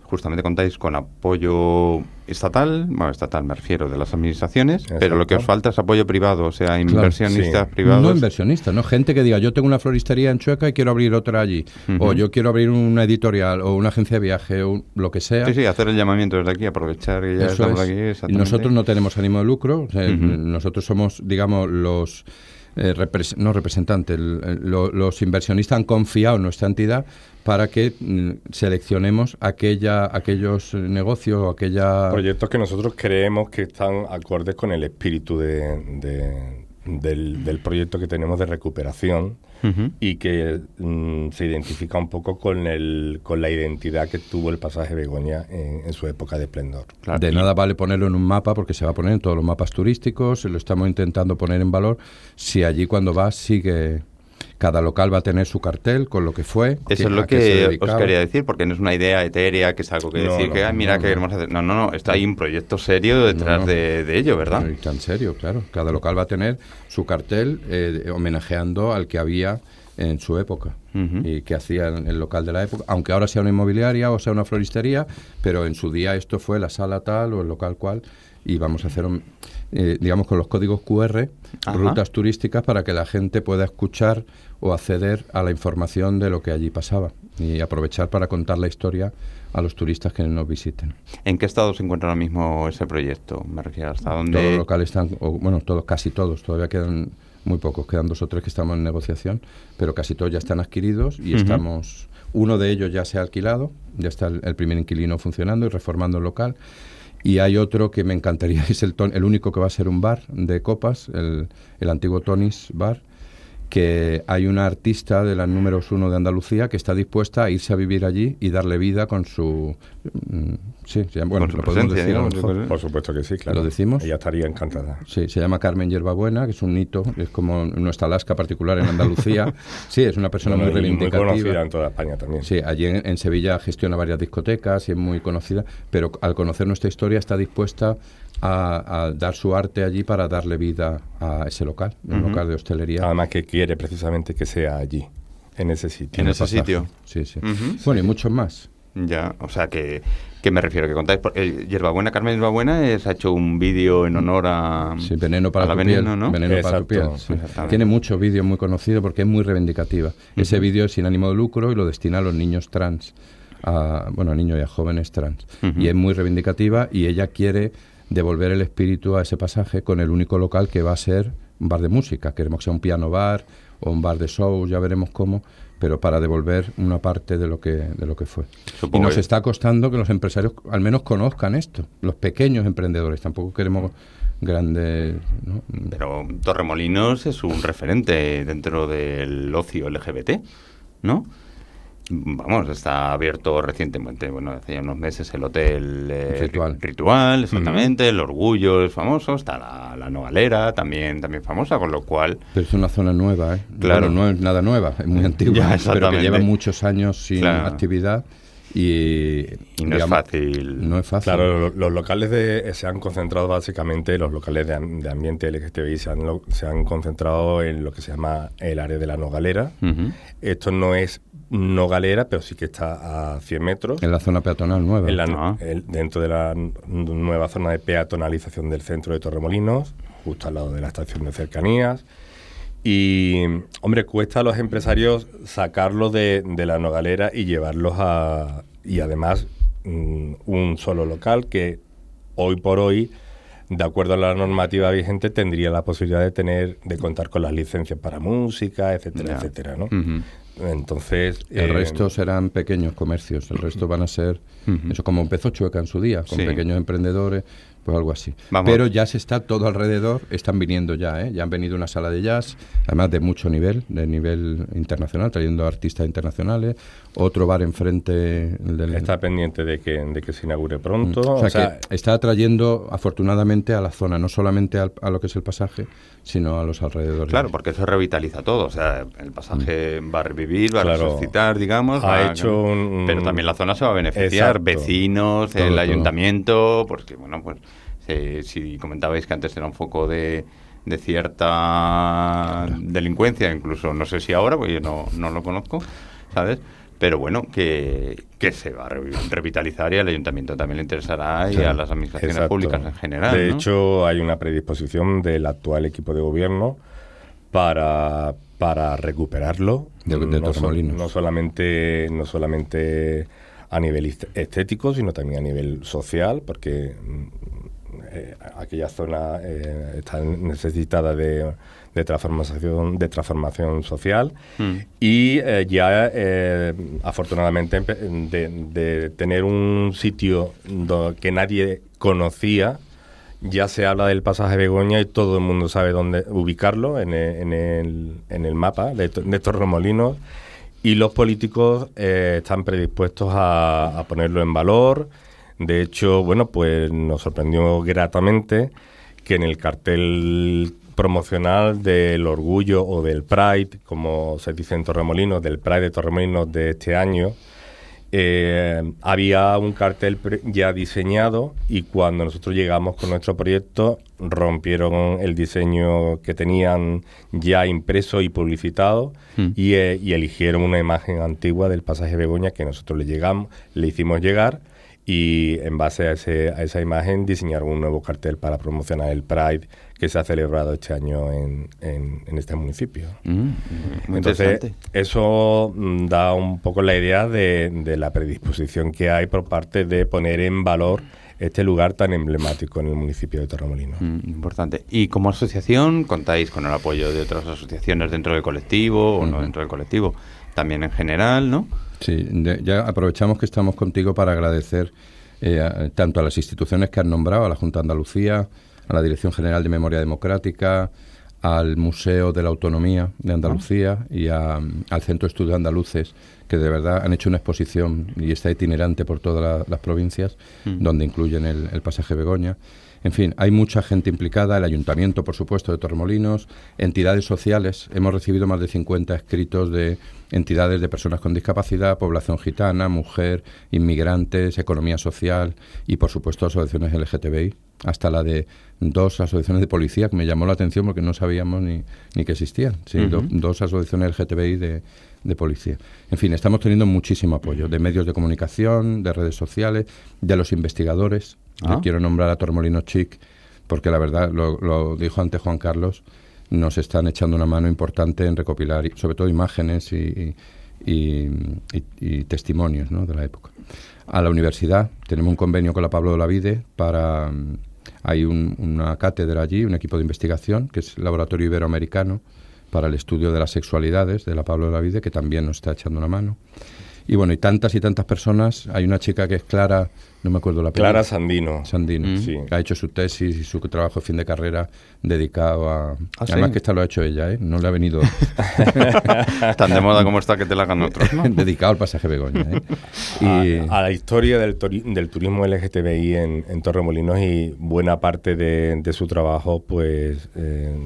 justamente contáis con apoyo estatal, bueno, estatal me refiero, de las administraciones, Exacto. pero lo que os falta es apoyo privado, o sea, inversionistas claro, sí. privados. No inversionistas, no gente que diga, yo tengo una floristería en Chueca y quiero abrir otra allí, uh -huh. o yo quiero abrir una editorial o una agencia de viaje o lo que sea. Sí, sí, hacer el llamamiento desde aquí, aprovechar que ya Eso estamos es. aquí. Y nosotros no tenemos ánimo de lucro, o sea, uh -huh. nosotros somos, digamos, los eh, repres no lo, los inversionistas han confiado en nuestra entidad para que mm, seleccionemos aquella, aquellos negocios o aquella... Proyectos que nosotros creemos que están acordes con el espíritu de, del, del, proyecto que tenemos de recuperación uh -huh. y que mm, se identifica un poco con, el, con la identidad que tuvo el pasaje Begoña en, en su época de esplendor. Claro. De nada vale ponerlo en un mapa porque se va a poner en todos los mapas turísticos, lo estamos intentando poner en valor si allí cuando vas sigue cada local va a tener su cartel con lo que fue. Eso es lo que os quería decir, porque no es una idea etérea, que es algo que no, decir no, que, ah, mira, no, que queremos hacer. No, no, no, está ahí un proyecto serio detrás de, de, ello, ¿verdad? Tan serio, claro. Cada local va a tener su cartel eh, homenajeando al que había en su época uh -huh. y que hacía el local de la época, aunque ahora sea una inmobiliaria o sea una floristería, pero en su día esto fue la sala tal o el local cual y vamos a hacer un, eh, digamos, con los códigos QR, Ajá. rutas turísticas para que la gente pueda escuchar o acceder a la información de lo que allí pasaba y aprovechar para contar la historia a los turistas que nos visiten. ¿En qué estado se encuentra ahora mismo ese proyecto? Me refiero hasta dónde. Todos los locales están, o, bueno, todos, casi todos, todavía quedan muy pocos, quedan dos o tres que estamos en negociación, pero casi todos ya están adquiridos y uh -huh. estamos. Uno de ellos ya se ha alquilado, ya está el, el primer inquilino funcionando y reformando el local. Y hay otro que me encantaría, es el, el único que va a ser un bar de copas, el, el antiguo Tony's Bar, que hay una artista de las números uno de Andalucía que está dispuesta a irse a vivir allí y darle vida con su... Sí, se llama, bueno, lo podemos decir a lo mejor. Por supuesto que sí, claro. ¿Lo decimos? Ella estaría encantada. Sí, se llama Carmen Hierbabuena, que es un hito, es como nuestra Alaska particular en Andalucía. sí, es una persona muy, muy reivindicativa. Muy conocida en toda España también. Sí, allí en, en Sevilla gestiona varias discotecas y es muy conocida, pero al conocer nuestra historia está dispuesta a, a, dar su arte allí para darle vida a ese local, un uh -huh. local de hostelería. Además que quiere precisamente que sea allí, en ese sitio. En, ese pasaje. sitio. Sí, sí. Uh -huh. Bueno, y muchos más. Ya, o sea que, que me refiero que contáis. El Hierbabuena, Carmen Hierbabuena, es, ha hecho un vídeo en honor a. Sí, Veneno para a tu veneno, piel. ¿no? Veneno Exacto, para tu piel. Sí. Tiene muchos vídeos muy conocidos porque es muy reivindicativa. Uh -huh. Ese vídeo es sin ánimo de lucro y lo destina a los niños trans. A, bueno, a niños y a jóvenes trans. Uh -huh. Y es muy reivindicativa y ella quiere devolver el espíritu a ese pasaje con el único local que va a ser un bar de música. Queremos que sea un piano bar o un bar de shows, ya veremos cómo, pero para devolver una parte de lo que, de lo que fue. y nos está costando que los empresarios al menos conozcan esto, los pequeños emprendedores, tampoco queremos grandes... Pero Torremolinos es un referente dentro del ocio LGBT, ¿no? Vamos, está abierto recientemente, bueno, hace ya unos meses el hotel eh, ritual. exactamente, el Orgullo es famoso, está la, la, Nogalera también, también famosa, con lo cual... Pero es una zona nueva, ¿eh? Claro. no es nada nueva, es muy antigua, pero que lleva muchos años sin actividad y, no es fácil. No es fácil. Claro, los, locales de, se han concentrado básicamente, los locales de, ambiente LGTBI se han, se han concentrado en lo que se llama el área de la Nogalera. Esto no es no galera, pero sí que está a 100 metros. En la zona peatonal nueva. Ah. dentro de la nueva zona de peatonalización del centro de Torremolinos, justo al lado de la estación de cercanías. Y, hombre, cuesta a los empresarios sacarlos de, la nogalera y llevarlos a... Y además, mm, un solo local que hoy por hoy, de acuerdo a la normativa vigente, tendría la posibilidad de tener, de contar con las licencias para música, etcétera, etcétera, ¿no? Entonces. El eh, resto serán pequeños comercios, el resto van a ser. Eso como empezó Chueca en su día, con pequeños emprendedores, pues algo así. Pero ya se está todo alrededor, están viniendo ya, ¿eh? ya han venido una sala de jazz, además de mucho nivel, de nivel internacional, trayendo artistas internacionales, otro bar enfrente. Del... Está pendiente de que, de que se inaugure pronto. Mm. O, sea, que está atrayendo afortunadamente a la zona, no solamente a lo que es el pasaje, sino a los alrededores. Claro, porque eso revitaliza todo, o sea, el pasaje mm. va a revivir, va a resucitar, digamos. Ha hecho un, Pero también la zona se va a beneficiar, vecinos, el ayuntamiento, porque bueno, pues si comentabais que antes era un foco de, de cierta delincuencia, incluso no sé si ahora, porque yo no, no lo conozco, ¿sabes? Pero bueno, que, que se va a revitalizar y al ayuntamiento también le interesará y a las administraciones públicas en general. De hecho, hay una predisposición del actual equipo de gobierno para, para recuperarlo. De, no, no, solamente, no solamente a nivel estético, sino también a nivel social, porque eh, aquella zona eh, está necesitada de, transformación de transformación social hmm. y eh, ya afortunadamente de, tener un sitio que nadie conocía ya se habla del pasaje Begoña y todo el mundo sabe dónde ubicarlo en el, en el, mapa de, de Torremolinos y los políticos están predispuestos a, a ponerlo en valor de hecho, bueno, pues nos sorprendió gratamente que en el cartel promocional del orgullo o del Pride, como se dice en Torremolinos, del Pride de Torremolinos de este año, eh, había un cartel ya diseñado y cuando nosotros llegamos con nuestro proyecto rompieron el diseño que tenían ya impreso y publicitado hmm. y, eh, y, eligieron una imagen antigua del pasaje Begoña que nosotros le llegamos, le hicimos llegar y en base a, ese, a esa imagen diseñaron un nuevo cartel para promocionar el Pride que se ha celebrado este año en, en, este municipio. Mm, Entonces, eso mm, da un poco la idea de, de, la predisposición que hay por parte de poner en valor este lugar tan emblemático en el municipio de Torremolinos. Mm, importante. ¿Y como asociación contáis con el apoyo de otras asociaciones dentro del colectivo o no dentro del colectivo? También en general, ¿no? Sí, ya aprovechamos que estamos contigo para agradecer eh, tanto a las instituciones que han nombrado, a la Junta de Andalucía, a la Dirección General de Memoria Democrática, al Museo de la Autonomía de Andalucía y al Centro de Estudios Andaluces, que de verdad han hecho una exposición y está itinerante por todas las provincias, mm. donde incluyen el, el pasaje Begoña. En fin, hay mucha gente implicada, el ayuntamiento, por supuesto, de Torremolinos, entidades sociales. Hemos recibido más de 50 escritos de entidades de personas con discapacidad, población gitana, mujer, inmigrantes, economía social y, por supuesto, asociaciones LGTBI, hasta la de dos asociaciones de policía, que me llamó la atención porque no sabíamos ni, ni que existían. Sí, dos asociaciones LGTBI de, de policía. En fin, estamos teniendo muchísimo apoyo de medios de comunicación, de redes sociales, de los investigadores. Ah. quiero nombrar a Tormolino Chic, porque la verdad, lo, dijo antes Juan Carlos, nos están echando una mano importante en recopilar, sobre todo imágenes y, y, testimonios de la época. A la universidad tenemos un convenio con la Pablo de la Vide para... Hay una cátedra allí, un equipo de investigación, que es el Laboratorio Iberoamericano, para el estudio de las sexualidades de la Pablo de la Vida, que también nos está echando una mano. Y bueno, y tantas y tantas personas. Hay una chica que es Clara, no me acuerdo la Clara Sandino. Sandino, mm. sí. ha hecho su tesis y su trabajo de fin de carrera dedicado a... ¿Ah, además sí? que esta lo ha hecho ella, ¿eh? No le ha venido... Tan de moda como está que te la hagan otros, ¿no? dedicado al pasaje Begoña, ¿eh? Y... A, a, la historia del, del turismo LGTBI en, en, Torremolinos y buena parte de, de su trabajo, pues... Eh,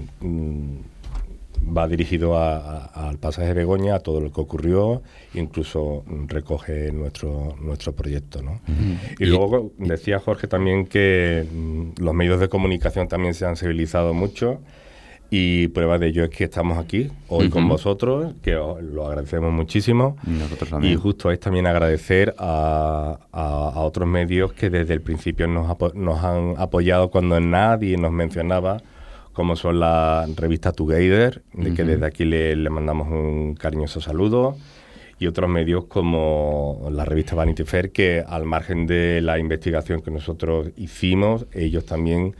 va dirigido a, a, al pasaje Begoña, a todo lo que ocurrió, incluso recoge nuestro, nuestro proyecto. ¿no? Y, y luego decía Jorge también que mm, los medios de comunicación también se han civilizado mucho y prueba de ello es que estamos aquí hoy con vosotros, que os, lo agradecemos muchísimo. Y, y, justo es también agradecer a, a, a, otros medios que desde el principio nos, nos han apoyado cuando nadie nos mencionaba como son la revista Together, de uh -huh. que desde aquí le, le, mandamos un cariñoso saludo, y otros medios como la revista Vanity Fair, que al margen de la investigación que nosotros hicimos, ellos también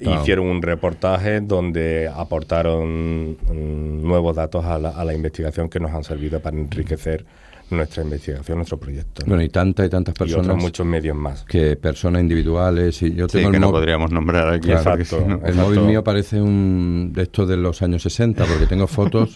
hicieron un reportaje donde aportaron um, nuevos datos a la, a la, investigación que nos han servido para enriquecer nuestra investigación, nuestro proyecto. ¿no? Bueno, y tantas y tantas personas. Y otros muchos medios más. Que personas individuales. Y yo tengo sí, que no podríamos nombrar aquí. Claro, exacto, no, el móvil mío parece un de estos de los años 60, porque tengo fotos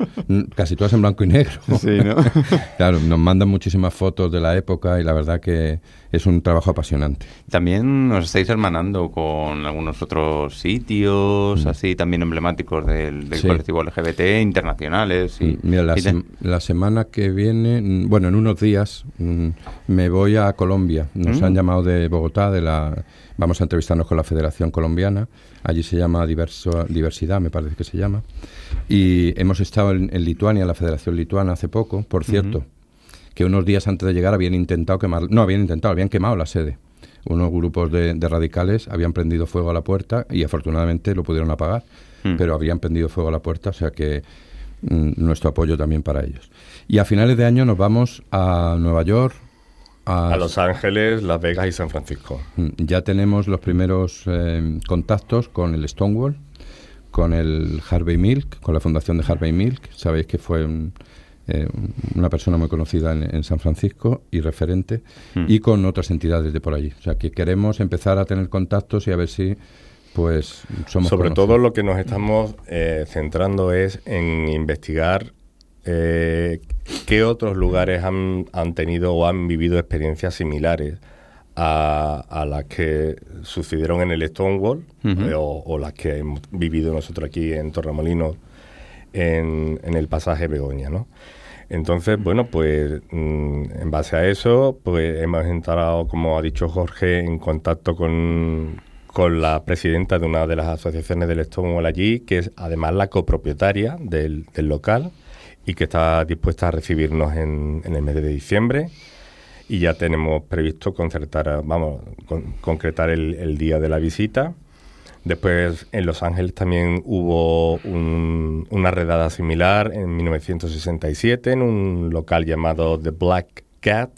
casi todas en blanco y negro. Sí, ¿no? claro, nos mandan muchísimas fotos de la época y la verdad que es un trabajo apasionante. También nos estáis hermanando con algunos otros sitios, mm. así también emblemáticos del, del sí. colectivo LGBT, internacionales. Y, Mira, la, y se la, semana que viene, bueno, en unos días mm, me voy a Colombia. Nos mm. han llamado de Bogotá, de la vamos a entrevistarnos con la Federación Colombiana. Allí se llama diverso, Diversidad, me parece que se llama. Y hemos estado en, en Lituania, la Federación Lituana, hace poco, por cierto. Uh -huh que unos días antes de llegar habían intentado quemar, no habían intentado, habían quemado la sede. Unos grupos de, de radicales habían prendido fuego a la puerta y afortunadamente lo pudieron apagar, mm. pero habían prendido fuego a la puerta, o sea que mm, nuestro apoyo también para ellos. Y a finales de año nos vamos a Nueva York, a, a, Los Ángeles, Las Vegas y San Francisco. Mm, Ya tenemos los primeros eh, contactos con el Stonewall, con el Harvey Milk, con la fundación de Harvey Milk. Sabéis que fue un, eh, una persona muy conocida en, en, San Francisco y referente, mm. y con otras entidades de por allí. O sea, que queremos empezar a tener contactos y a ver si pues somos Sobre conocidos. todo lo que nos estamos eh, centrando es en investigar eh, qué otros lugares han, han, tenido o han vivido experiencias similares a, a las que sucedieron en el Stonewall uh -huh. o, o, las que hemos vivido nosotros aquí en Torremolinos en, el pasaje Begoña, ¿no? Entonces, bueno, pues mmm, en base a eso, pues hemos entrado, como ha dicho Jorge, en contacto con, con la presidenta de una de las asociaciones del Stonewall allí, que es además la copropietaria del, local y que está dispuesta a recibirnos en, el mes de diciembre. Y ya tenemos previsto concertar, vamos, con, concretar el día de la visita. Después en Los Ángeles también hubo un, una redada similar en 1967 en un local llamado The Black Cat.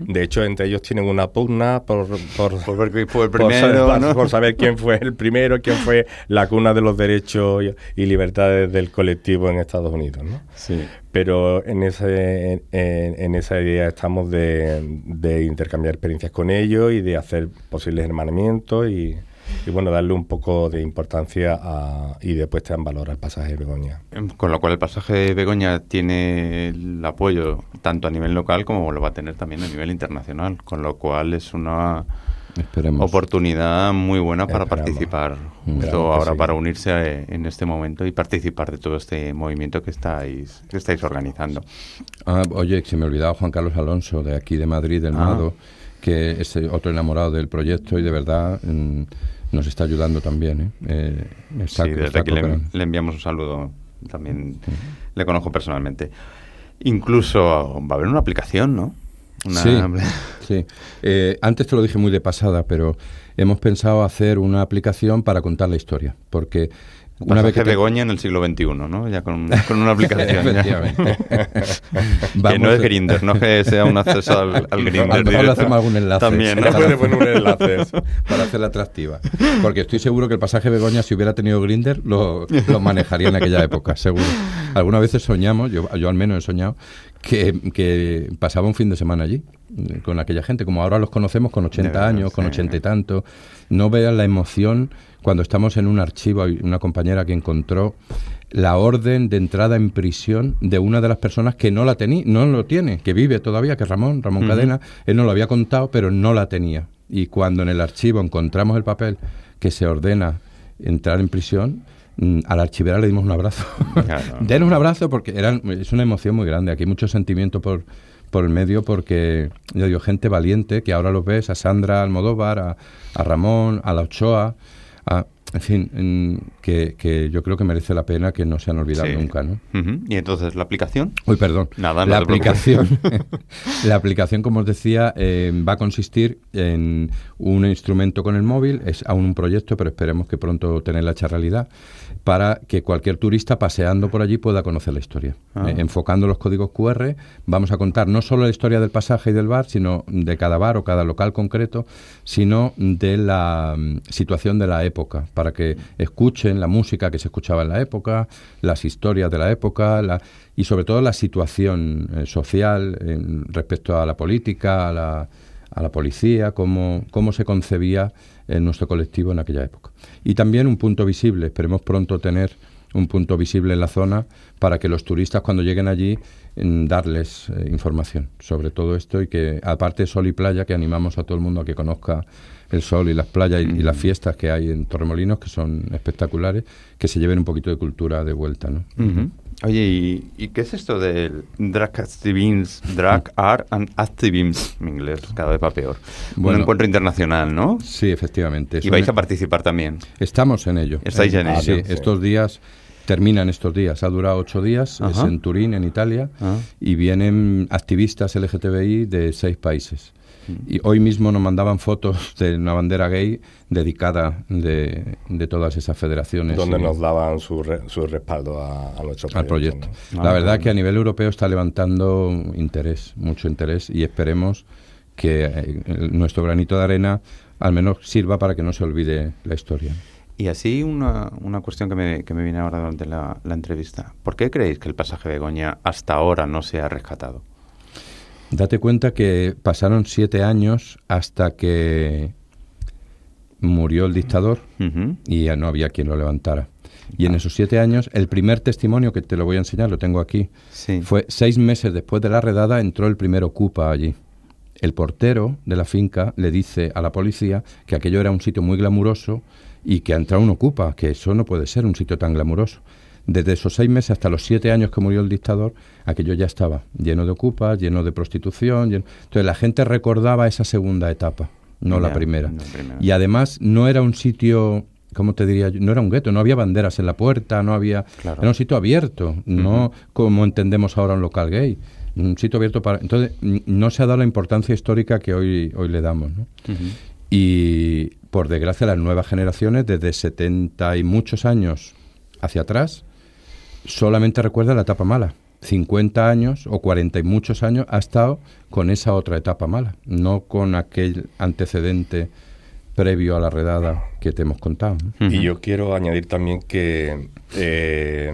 De hecho, entre ellos tienen una pugna por, por, por primero, por, ¿no? por, saber quién fue el primero, quién fue la cuna de los derechos y, y libertades del colectivo en Estados Unidos. ¿no? Sí. Pero en, ese, en, en, esa idea estamos de, de intercambiar experiencias con ellos y de hacer posibles hermanamientos y, y bueno, darle un poco de importancia a, y de puesta en valor al pasaje de Begoña. Con lo cual el pasaje de Begoña tiene el apoyo tanto a nivel local como lo va a tener también a nivel internacional, con lo cual es una Esperemos. oportunidad muy buena para Esperamos. participar, justo ahora sí. para unirse en este momento y participar de todo este movimiento que estáis, que estáis organizando. Ah, oye, se me olvidaba Juan Carlos Alonso, de aquí de Madrid, del ah. Mado, que es otro enamorado del proyecto y de verdad... Mmm, nos está ayudando también. ¿eh? Eh, está, sí, desde aquí le, le, enviamos un saludo. También sí. le conozco personalmente. Incluso va a haber una aplicación, ¿no? Una... Sí, sí. Eh, antes te lo dije muy de pasada, pero hemos pensado hacer una aplicación para contar la historia, porque Una vez que Begoña en el siglo XXI, ¿no? Ya con, una aplicación. Efectivamente. que no es Grinder, no que sea un acceso al, al Grinder. A lo le hacemos algún enlace. También, ¿no? Puede poner un enlace. para hacerla atractiva. Porque estoy seguro que el pasaje Begoña, si hubiera tenido Grinder, lo, lo, manejaría en aquella época, seguro. Algunas veces soñamos, yo, yo al menos he soñado, que, que pasaba un fin de semana allí con aquella gente, como ahora los conocemos con 80 años, con 80 y tanto. No vean la emoción cuando estamos en un archivo, hay una compañera que encontró la orden de entrada en prisión de una de las personas que no la tenía, no lo tiene, que vive todavía, que es Ramón, Ramón Cadena, él no lo había contado, pero no la tenía. Y cuando en el archivo encontramos el papel que se ordena entrar en prisión, mm, al archivera le dimos un abrazo. Denos un abrazo porque era, es una emoción muy grande. Aquí hay mucho sentimiento por, por el medio porque, yo digo, gente valiente que ahora los ves, a Sandra Almodóvar, a, a Ramón, a la Ochoa, a, en fin, que, yo creo que merece la pena que no se han olvidado nunca, ¿no? ¿Y entonces la aplicación? Uy, perdón. Nada, la aplicación, la aplicación, como os decía, eh, va a consistir en un instrumento con el móvil, es aún un proyecto, pero esperemos que pronto tenerla hecha realidad, para que cualquier turista paseando por allí pueda conocer la historia. Ah. Eh, enfocando los códigos QR, vamos a contar no solo la historia del pasaje y del bar, sino de cada bar o cada local concreto, sino de la mm, situación de la época para que escuchen la música que se escuchaba en la época, las historias de la época y sobre todo la situación eh, social respecto a la política, a la, a la policía, cómo, cómo se concebía en nuestro colectivo en aquella época. Y también un punto visible, esperemos pronto tener un punto visible en la zona para que los turistas cuando lleguen allí darles eh, información sobre todo esto y que aparte Sol y Playa que animamos a todo el mundo a que conozca el sol y las playas y, las fiestas que hay en Torremolinos, que son espectaculares, que se lleven un poquito de cultura de vuelta, ¿no? Oye, ¿y, qué es esto del drag activism, drag art and activism en inglés? Cada vez va peor. un encuentro internacional, ¿no? Sí, efectivamente. ¿Y vais a participar también? Estamos en ello. ¿Estáis en ello? Sí, estos días terminan estos días. Ha durado ocho días, es en Turín, en Italia, ah. y vienen activistas LGTBI de seis países. Y hoy mismo nos mandaban fotos de una bandera gay dedicada de, de todas esas federaciones. Donde nos daban su, su respaldo a, nuestro proyecto. Al proyecto. La ah, verdad que a nivel europeo está levantando interés, mucho interés, y esperemos que eh, nuestro granito de arena al menos sirva para que no se olvide la historia. Y así una, una cuestión que me, que me viene ahora durante la, la entrevista. ¿Por qué creéis que el pasaje de Begoña hasta ahora no se ha rescatado? Date cuenta que pasaron siete años hasta que murió el dictador y ya no había quien lo levantara. Y en esos siete años, el primer testimonio que te lo voy a enseñar, lo tengo aquí, fue seis meses después de la redada, entró el primer ocupa allí. El portero de la finca le dice a la policía que aquello era un sitio muy glamuroso y que ha entrado un ocupa, que eso no puede ser un sitio tan glamuroso. Desde esos seis meses hasta los siete años que murió el dictador, aquello ya estaba lleno de ocupas, lleno de prostitución. Entonces la gente recordaba esa segunda etapa, no, la, primera. Y además no era un sitio ¿cómo te diría No era un gueto, no había banderas en la puerta, no había... Era un sitio abierto, no como entendemos ahora un local gay. Un sitio abierto para... Entonces, no se ha dado la importancia histórica que hoy, hoy le damos, ¿no? Y, por desgracia, las nuevas generaciones, desde 70 y muchos años hacia atrás, solamente recuerda la etapa mala. 50 años o 40 y muchos años ha estado con esa otra etapa mala, no con aquel antecedente previo a la redada que te hemos contado. Y yo quiero añadir también que eh,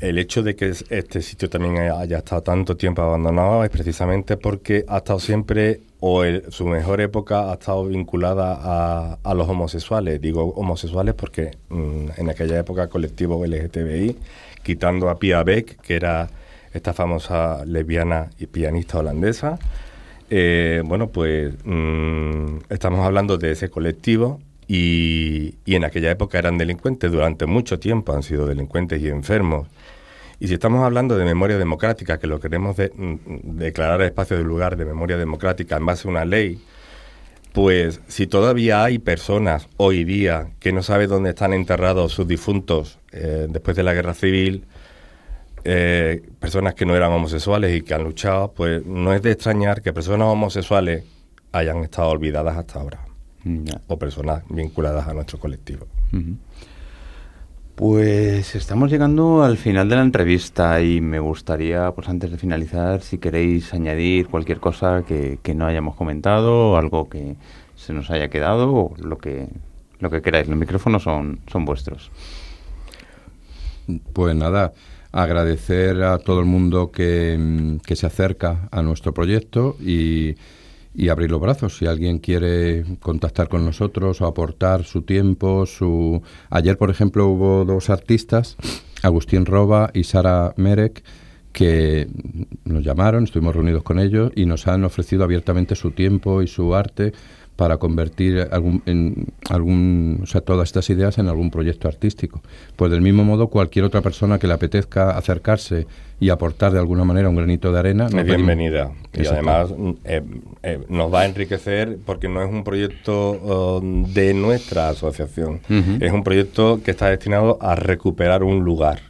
el hecho de que este sitio también haya estado tanto tiempo abandonado es precisamente porque ha estado siempre o su mejor época ha estado vinculada a, los homosexuales. Digo homosexuales porque mm, en aquella época colectivo LGTBI, quitando a Pia Beck, que era esta famosa lesbiana y pianista holandesa, eh, bueno, pues mm, estamos hablando de ese colectivo y, y en aquella época eran delincuentes, durante mucho tiempo han sido delincuentes y enfermos. Y si estamos hablando de memoria democrática, que lo queremos de, mm, declarar espacio de lugar de memoria democrática en base a una ley, pues si todavía hay personas hoy día que no saben dónde están enterrados sus difuntos eh, después de la guerra civil, eh, personas que no eran homosexuales y que han luchado, pues no es de extrañar que personas homosexuales hayan estado olvidadas hasta ahora. O personas vinculadas a nuestro colectivo. Pues estamos llegando al final de la entrevista y me gustaría, pues antes de finalizar, si queréis añadir cualquier cosa que, no hayamos comentado, algo que se nos haya quedado, o lo que, lo que queráis. Los micrófonos son, son vuestros. Pues nada, agradecer a todo el mundo que, que se acerca a nuestro proyecto y y abrir los brazos. Si alguien quiere contactar con nosotros o aportar su tiempo, su... Ayer, por ejemplo, hubo dos artistas, Agustín Roba y Sara Merek, que nos llamaron, estuvimos reunidos con ellos y nos han ofrecido abiertamente su tiempo y su arte para convertir algún, en algún, o sea, todas estas ideas en algún proyecto artístico. Pues del mismo modo, cualquier otra persona que le apetezca acercarse y aportar de alguna manera un granito de arena. Es bienvenida. Y además eh, eh, nos va a enriquecer porque no es un proyecto um, de nuestra asociación, es un proyecto que está destinado a recuperar un lugar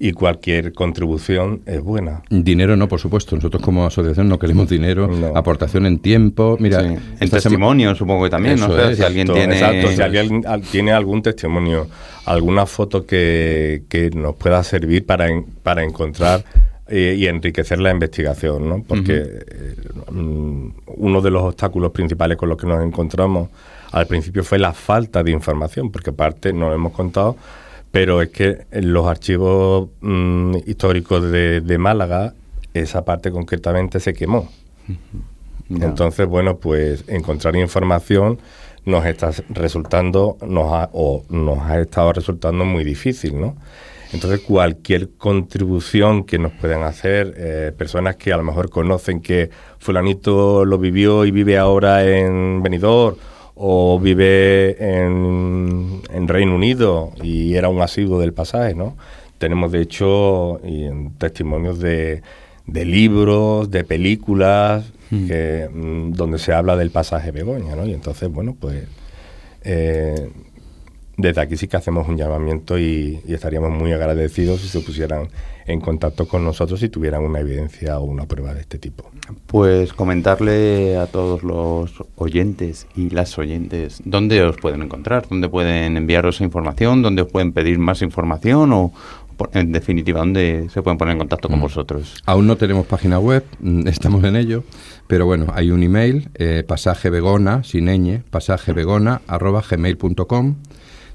y cualquier contribución es buena. Dinero no, por supuesto. Nosotros como asociación no queremos dinero, aportación en tiempo. Mira, en testimonio supongo que también, ¿no? si alguien tiene... Exacto, si alguien tiene algún testimonio, alguna foto que, que nos pueda servir para, para encontrar eh, y enriquecer la investigación, ¿no? Porque eh, uno de los obstáculos principales con los que nos encontramos al principio fue la falta de información, porque aparte nos hemos contado pero es que en los archivos mm, históricos de, Málaga, esa parte concretamente se quemó. Entonces, bueno, pues encontrar información nos está resultando, nos ha, o nos ha estado resultando muy difícil, ¿no? Entonces, cualquier contribución que nos puedan hacer, eh, personas que a lo mejor conocen que fulanito lo vivió y vive ahora en Benidorm, o vive en, en, Reino Unido y era un asiduo del pasaje, ¿no? Tenemos, de hecho, testimonios de, de libros, de películas, hmm. que, mm, donde se habla del pasaje Begoña, ¿no? Y entonces, bueno, pues eh, desde aquí sí que hacemos un llamamiento y, estaríamos muy agradecidos si se pusieran en contacto con nosotros si tuvieran una evidencia o una prueba de este tipo. Pues comentarle a todos los oyentes y las oyentes dónde os pueden encontrar, dónde pueden enviaros información, dónde os pueden pedir más información o, en definitiva, dónde se pueden poner en contacto con mm. vosotros. Aún no tenemos página web, mm, estamos en ello, pero bueno, hay un email, eh, pasajevegona, sin ñ, pasajevegona, arroba gmail.com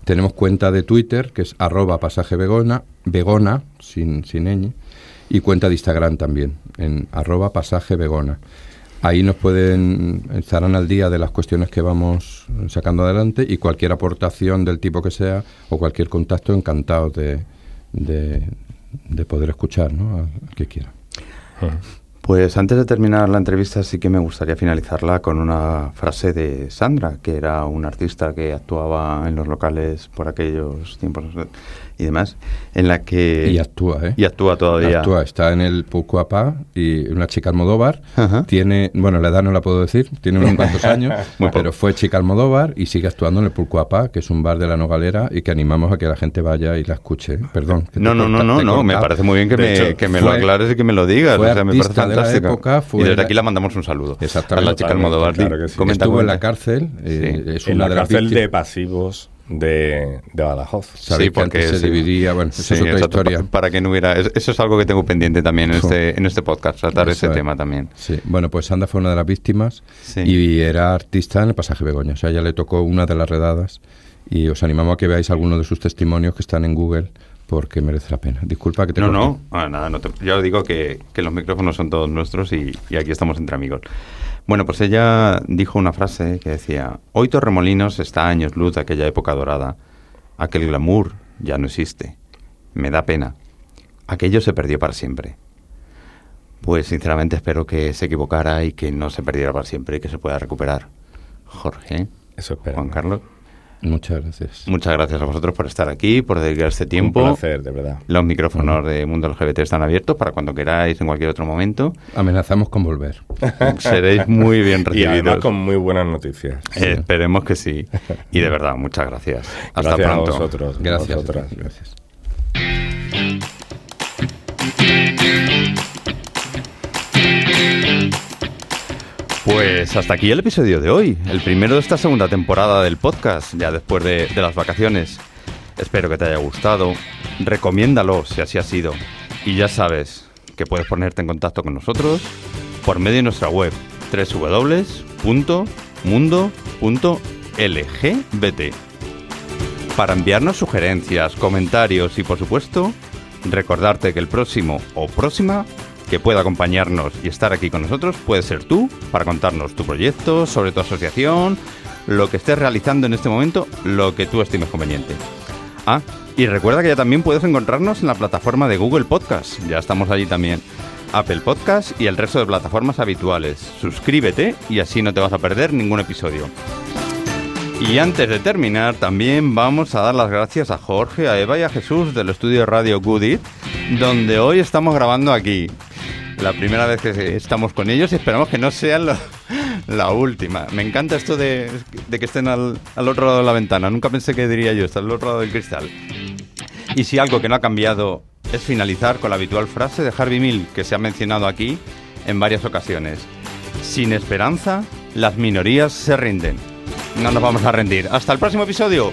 tenemos cuenta de Twitter, que es arroba pasaje vegona, sin, sin ñ, y cuenta de Instagram también, en arroba pasaje vegona. Ahí nos pueden, estarán al día de las cuestiones que vamos sacando adelante y cualquier aportación del tipo que sea o cualquier contacto, encantado de, de, poder escuchar, ¿no? Al que quiera. Pues antes de terminar la entrevista sí que me gustaría finalizarla con una frase de Sandra, que era una artista que actuaba en los locales por aquellos tiempos y demás, en la que... Y actúa, ¿eh? Y actúa todavía. Actúa, está en el Pucuapá y una chica Almodóvar. Tiene, bueno, la edad no la puedo decir, tiene unos cuantos años, pero fue chica Almodóvar y sigue actuando en el Pucuapá, que es un bar de la Nogalera y que animamos a que la gente vaya y la escuche. Perdón. No, no, no, no, no, me parece muy bien que, me, que me lo aclares y que me lo digas. o sea, me parece fantástica. y desde aquí la mandamos un saludo. Exactamente. A la chica Almodóvar. Claro que sí. Estuvo en la cárcel. Eh, es una en la cárcel de pasivos de, de Badajoz. Sí, porque se dividía, bueno, eso es otra historia. Para, que no hubiera, eso es algo que tengo pendiente también en, este, en este podcast, tratar ese tema también. Sí, bueno, pues Sandra fue una de las víctimas y era artista en el pasaje Begoña, o sea, ya le tocó una de las redadas y os animamos a que veáis algunos de sus testimonios que están en Google porque merece la pena. Disculpa que te No, no, ah, nada, no te, yo digo que, que, los micrófonos son todos nuestros y, y aquí estamos entre amigos. Bueno, pues ella dijo una frase que decía, hoy Torremolinos está a años luz de aquella época dorada. Aquel glamour ya no existe. Me da pena. Aquello se perdió para siempre. Pues sinceramente espero que se equivocara y que no se perdiera para siempre y que se pueda recuperar. Jorge. Eso espero. Juan Carlos. Muchas gracias. Muchas gracias a vosotros por estar aquí, por dedicar este tiempo. Un placer, de verdad. Los micrófonos de Mundo LGBT están abiertos para cuando queráis, en cualquier otro momento. Amenazamos con volver. Seréis muy bien recibidos. Y además con muy buenas noticias. Eh, esperemos que sí. Y de verdad, muchas gracias. Hasta gracias pronto. A vosotros. Gracias. gracias. Pues hasta aquí el episodio de hoy, el primero de esta segunda temporada del podcast, ya después de, las vacaciones. Espero que te haya gustado, recomiéndalo si así ha sido. Y ya sabes que puedes ponerte en contacto con nosotros por medio de nuestra web www.mundo.lgbt para enviarnos sugerencias, comentarios y por supuesto recordarte que el próximo o próxima que pueda acompañarnos y estar aquí con nosotros puede ser tú para contarnos tu proyecto, sobre tu asociación, lo que estés realizando en este momento, lo que tú estimes conveniente. Ah, y recuerda que ya también puedes encontrarnos en la plataforma de Google Podcast, ya estamos allí también. Apple Podcast y el resto de plataformas habituales. Suscríbete y así no te vas a perder ningún episodio. Y antes de terminar, también vamos a dar las gracias a Jorge, a Eva y a Jesús del estudio Radio Goodit, donde hoy estamos grabando aquí. La primera vez que estamos con ellos y esperamos que no sea la, última. Me encanta esto de, que estén al, otro lado de la ventana. Nunca pensé que diría yo, está al otro lado del cristal. Y si algo que no ha cambiado es finalizar con la habitual frase de Harvey Mill que se ha mencionado aquí en varias ocasiones. Sin esperanza, las minorías se rinden. No nos vamos a rendir. Hasta el próximo episodio.